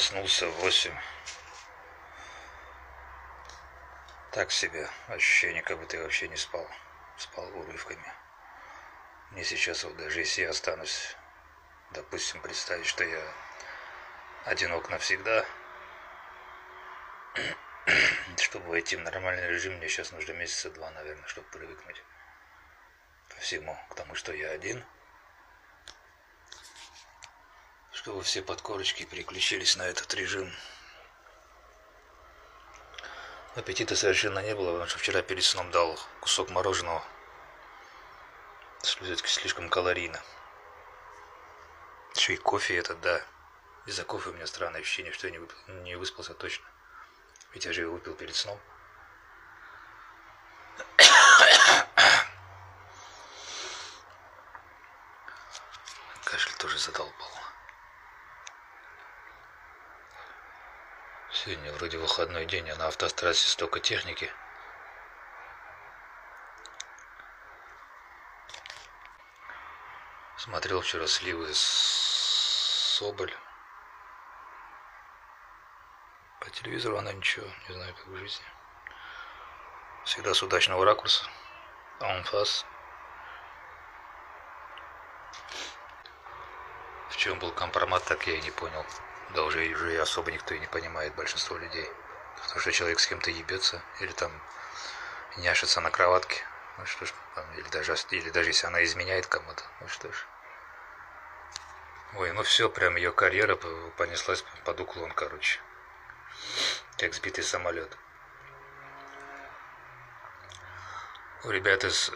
Проснулся в восемь. Так себе ощущение, как будто я вообще не спал. Спал урывками. Мне сейчас вот даже если я останусь, допустим, представить, что я одинок навсегда, чтобы войти в нормальный режим, мне сейчас нужно месяца два, наверное, чтобы привыкнуть ко всему, к тому, что я один – чтобы все подкорочки переключились на этот режим. Аппетита совершенно не было, потому что вчера перед сном дал кусок мороженого. Все-таки слишком калорийно. Еще и кофе этот, да. Из-за кофе у меня странное ощущение, что я не, выпил, не выспался точно. Ведь я же его выпил перед сном. Кашель тоже задолбал. Сегодня вроде выходной день, а на автострассе столько техники. Смотрел вчера сливы с Соболь. По телевизору она ничего, не знаю, как в жизни. Всегда с удачного ракурса. Анфас. В чем был компромат, так я и не понял да уже, уже особо никто и не понимает, большинство людей. Потому что человек с кем-то ебется или там няшится на кроватке. Ну что ж, или даже, или даже если она изменяет кому-то, ну что ж. Ой, ну все, прям ее карьера понеслась под уклон, короче. Как сбитый самолет. У ребят из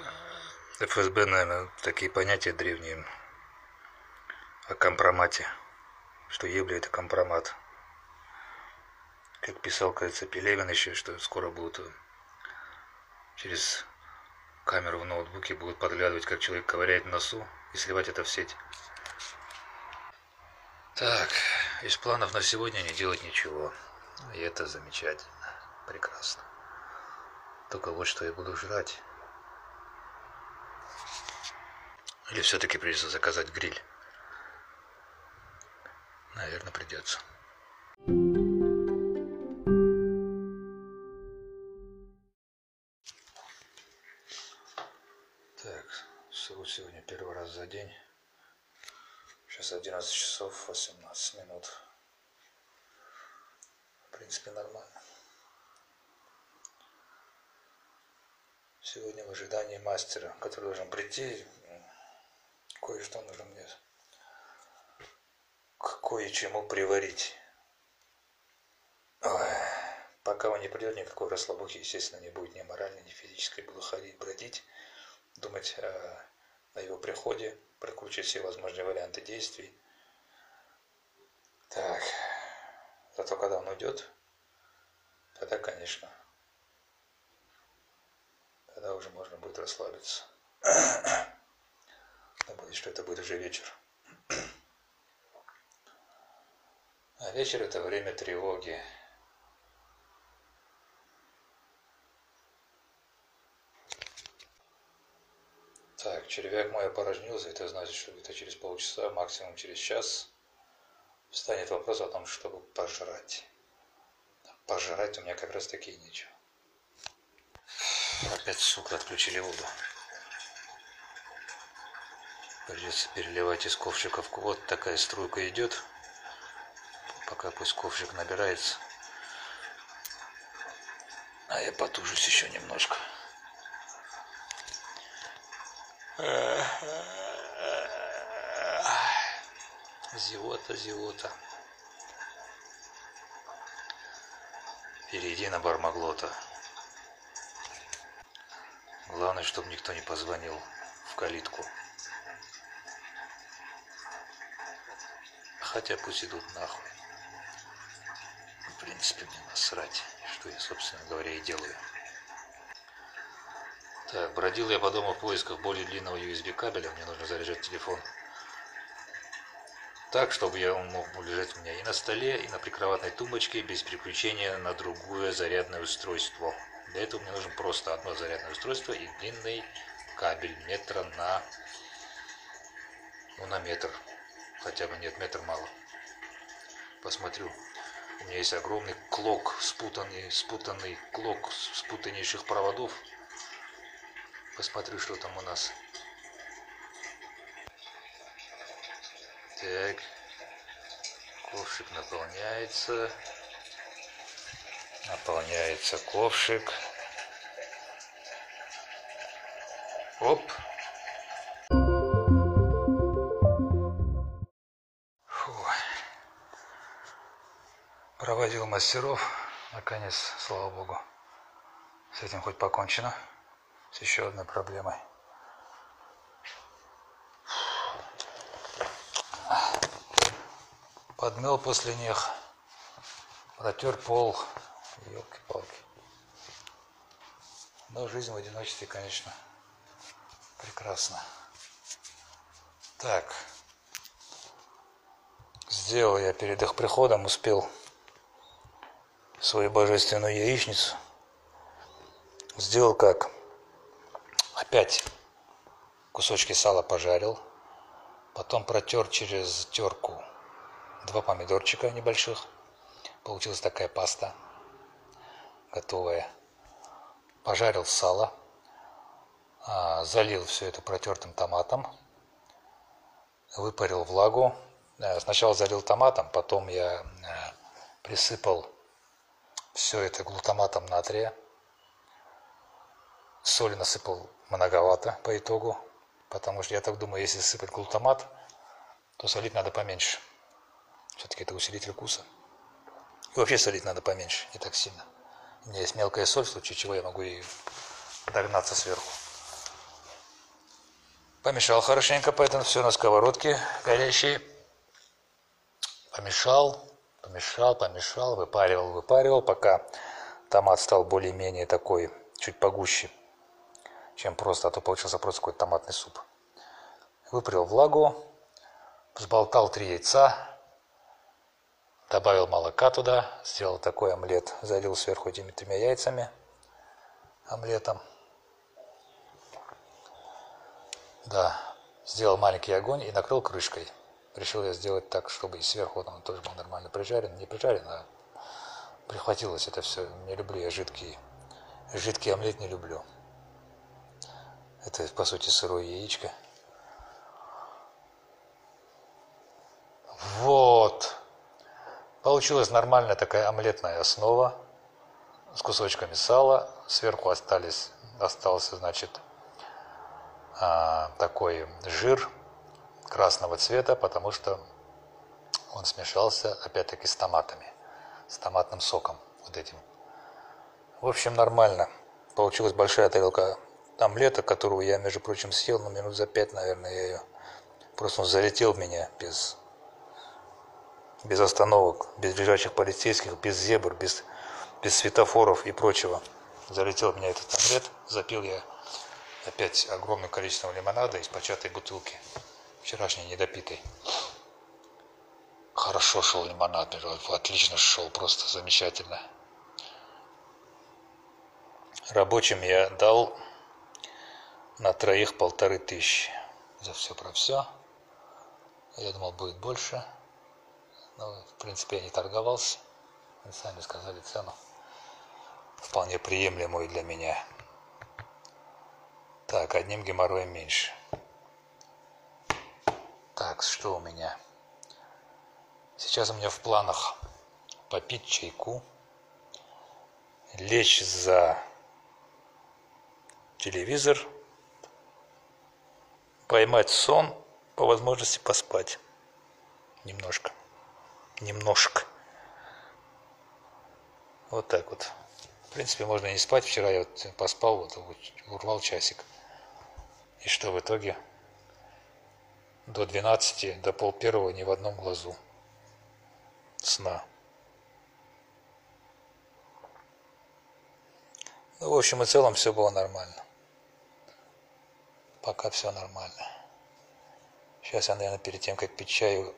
ФСБ, наверное, такие понятия древние о компромате что ебля это компромат. Как писал, кажется, Пелевин еще, что скоро будут э, через камеру в ноутбуке будут подглядывать, как человек ковыряет носу и сливать это в сеть. Так, из планов на сегодня не делать ничего. И это замечательно, прекрасно. Только вот что я буду жрать. Или все-таки придется заказать гриль. Наверное, придется. Так, всего сегодня первый раз за день. Сейчас 11 часов 18 минут. В принципе, нормально. Сегодня в ожидании мастера, который должен прийти, кое-что нужно мне кое-чему приварить. Ой, пока он не придет, никакой расслабухи, естественно, не будет ни моральной, ни физической. Буду ходить, бродить, думать о, его приходе, прокручивать все возможные варианты действий. Так, зато когда он уйдет, тогда, конечно, тогда уже можно будет расслабиться. Но что это будет уже вечер. А вечер это время тревоги. Так, червяк мой опорожнился, это значит, что где-то через полчаса, максимум через час, встанет вопрос о том, чтобы пожрать. Пожрать у меня как раз таки нечего. Опять, сука, отключили воду. Придется переливать из ковшиков. Вот такая струйка идет пока пусть ковшик набирается. А я потужусь еще немножко. Зевота, зевота. Перейди на бармаглота. Главное, чтобы никто не позвонил в калитку. Хотя пусть идут нахуй принципе, мне насрать, что я, собственно говоря, и делаю. Так, бродил я по дому в поисках более длинного USB кабеля, мне нужно заряжать телефон. Так, чтобы я, он мог лежать у меня и на столе, и на прикроватной тумбочке, без переключения на другое зарядное устройство. Для этого мне нужно просто одно зарядное устройство и длинный кабель метра на, ну, на метр. Хотя бы нет, метр мало. посмотрю. У меня есть огромный клок, спутанный, спутанный клок спутаннейших проводов. Посмотрю, что там у нас. Так. Ковшик наполняется. Наполняется ковшик. Оп. Мастеров. Наконец, слава богу. С этим хоть покончено. С еще одной проблемой. Подмел после них. Протер пол. Елки-палки. Но жизнь в одиночестве, конечно, прекрасна. Так. Сделал я перед их приходом, успел свою божественную яичницу. Сделал как? Опять кусочки сала пожарил, потом протер через терку два помидорчика небольших. Получилась такая паста готовая. Пожарил сало, а, залил все это протертым томатом, выпарил влагу. Э, сначала залил томатом, потом я э, присыпал все это глутаматом натрия. Соли насыпал многовато по итогу, потому что я так думаю, если сыпать глутамат, то солить надо поменьше. Все-таки это усилитель вкуса. И вообще солить надо поменьше, не так сильно. У меня есть мелкая соль, в случае чего я могу и догнаться сверху. Помешал хорошенько, поэтому все на сковородке горящей. Помешал, помешал, помешал, выпаривал, выпаривал, пока томат стал более-менее такой, чуть погуще, чем просто, а то получился просто какой-то томатный суп. Выпарил влагу, взболтал три яйца, добавил молока туда, сделал такой омлет, залил сверху этими тремя яйцами, омлетом. Да, сделал маленький огонь и накрыл крышкой. Решил я сделать так, чтобы и сверху он тоже был нормально прижарен. Не прижарен, а прихватилось это все. Не люблю я жидкий, жидкий омлет не люблю. Это, по сути, сырое яичко. Вот. Получилась нормальная такая омлетная основа с кусочками сала. Сверху остались, остался, значит, а, такой жир красного цвета, потому что он смешался, опять-таки, с томатами, с томатным соком вот этим. В общем, нормально. Получилась большая тарелка омлета, которую я, между прочим, съел, ну, минут за пять, наверное, я ее... Просто он залетел в меня без без остановок, без лежачих полицейских, без зебр, без, без светофоров и прочего. Залетел в меня этот омлет, запил я опять огромным количеством лимонада из початой бутылки, вчерашней недопитой. Хорошо шел лимонад, отлично шел, просто замечательно. Рабочим я дал на троих полторы тысячи за все про все. Я думал, будет больше. Ну, в принципе, я не торговался. Они сами сказали цену. Вполне приемлемую для меня. Так, одним геморроем меньше. Так, что у меня? Сейчас у меня в планах попить чайку, лечь за телевизор, поймать сон, по возможности поспать немножко немножко. Вот так вот. В принципе, можно не спать. Вчера я вот поспал, вот урвал часик. И что в итоге? До 12, до пол первого ни в одном глазу сна. Ну, в общем и целом все было нормально. Пока все нормально. Сейчас я, наверное, перед тем, как пить чаю,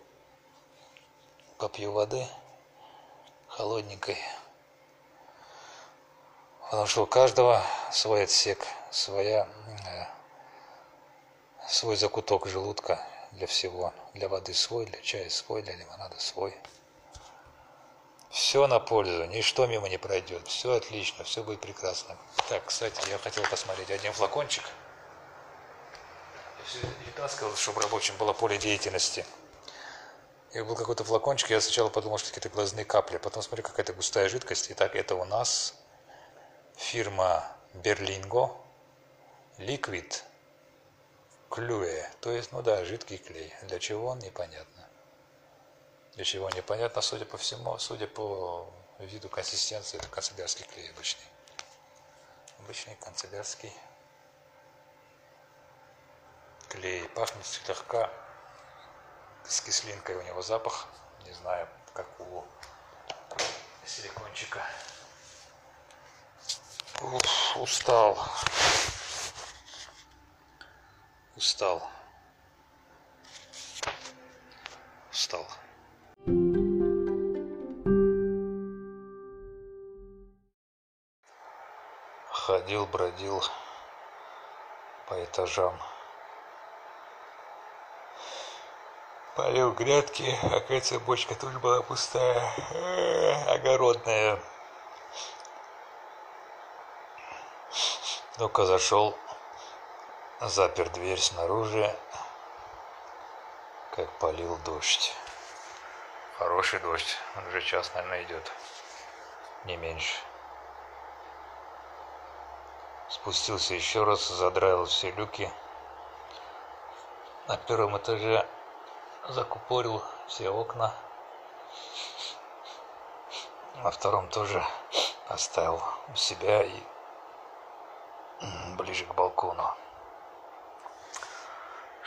попью воды холодненькой. Потому что у каждого свой отсек, своя, э, свой закуток желудка для всего. Для воды свой, для чая свой, для лимонада свой. Все на пользу, ничто мимо не пройдет. Все отлично, все будет прекрасно. Так, кстати, я хотел посмотреть один флакончик. Я все это таскал, чтобы рабочим было поле деятельности. И был какой-то флакончик, я сначала подумал, что какие-то глазные капли. Потом смотрю, какая-то густая жидкость. Итак, это у нас фирма Берлинго Liquid Клюе. То есть, ну да, жидкий клей. Для чего он, непонятно. Для чего непонятно, судя по всему, судя по виду консистенции, это канцелярский клей обычный. Обычный канцелярский клей. Пахнет слегка с кислинкой у него запах. Не знаю, как у силикончика. Уф, устал. Устал. Устал. Ходил, бродил по этажам. Полил грядки, оказывается, бочка тоже была пустая, э, огородная. Ну-ка зашел, запер дверь снаружи, как полил дождь. Хороший дождь, он уже час, наверное, идет, не меньше. Спустился еще раз, задраил все люки. На первом этаже закупорил все окна. На втором тоже оставил у себя и ближе к балкону.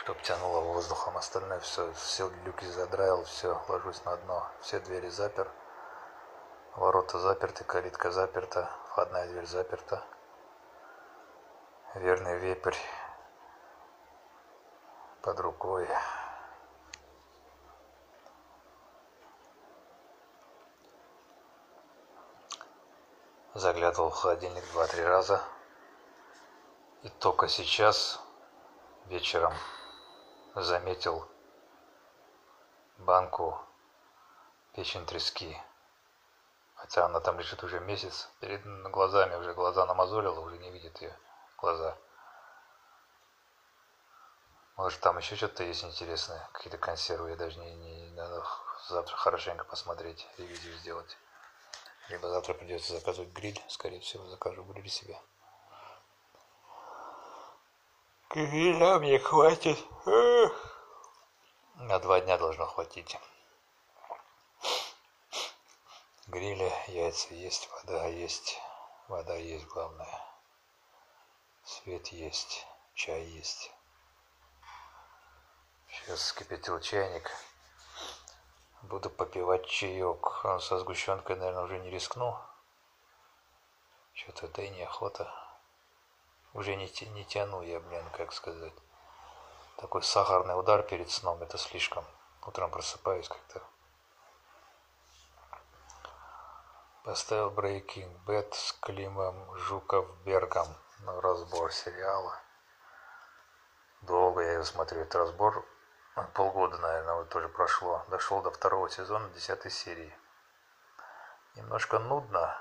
Чтоб тянуло воздухом. Остальное все, все люки задраил, все, ложусь на дно. Все двери запер. Ворота заперты, калитка заперта, входная дверь заперта. Верный вепрь под рукой. Заглядывал в холодильник два-три раза. И только сейчас, вечером, заметил банку печень трески. Хотя она там лежит уже месяц, перед глазами уже глаза намазолила, уже не видит ее глаза. Может там еще что-то есть интересное, какие-то консервы, я даже не, не надо завтра хорошенько посмотреть, ревизию сделать. Либо завтра придется заказывать гриль. Скорее всего, закажу гриль себе. Гриля мне хватит. На два дня должно хватить. Гриля, яйца есть, вода есть. Вода есть, главное. Свет есть, чай есть. Сейчас скипятил чайник. Буду попивать чаек. Со сгущенкой, наверное, уже не рискну. Что-то да и неохота. Уже не, не тяну я, блин, как сказать. Такой сахарный удар перед сном, это слишком. Утром просыпаюсь как-то. Поставил Breaking Bad с Климом Жуков-Бергом на разбор сериала. Долго я его смотрю, этот разбор полгода, наверное, вот тоже прошло. Дошел до второго сезона, десятой серии. Немножко нудно.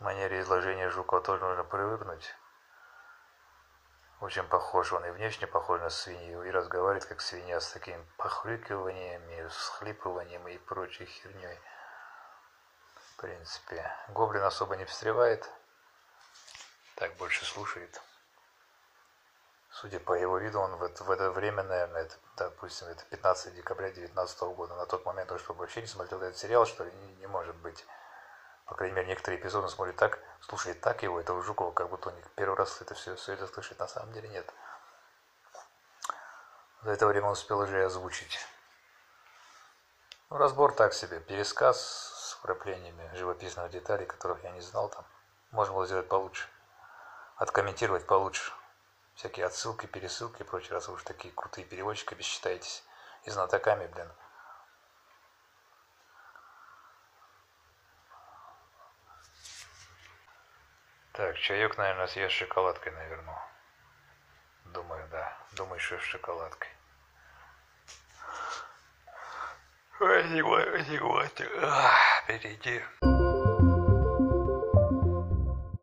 Манере изложения Жукова тоже нужно привыкнуть. Очень похож он и внешне похож на свинью, и разговаривает как свинья с таким похрюкиваниями, схлипыванием и прочей херней. В принципе, Гоблин особо не встревает, так больше слушает. Судя по его виду, он в это, в это время, наверное, это, допустим, это 15 декабря 2019 года, на тот момент он что, вообще не смотрел этот сериал, что ли, не, не может быть. По крайней мере, некоторые эпизоды он смотрит так, слушает так его, этого Жукова, как будто он первый раз это все, все это слышит, на самом деле нет. За это время он успел уже озвучить. Ну, разбор так себе, пересказ с вкраплениями живописных деталей, которых я не знал там. Можно было сделать получше, откомментировать получше всякие отсылки, пересылки и прочее, раз вы уж такие крутые переводчиками считаетесь и знатоками, блин. Так, чаек, наверное, съешь шоколадкой, наверное. Думаю, да. Думаю, что с шоколадкой. Перейди.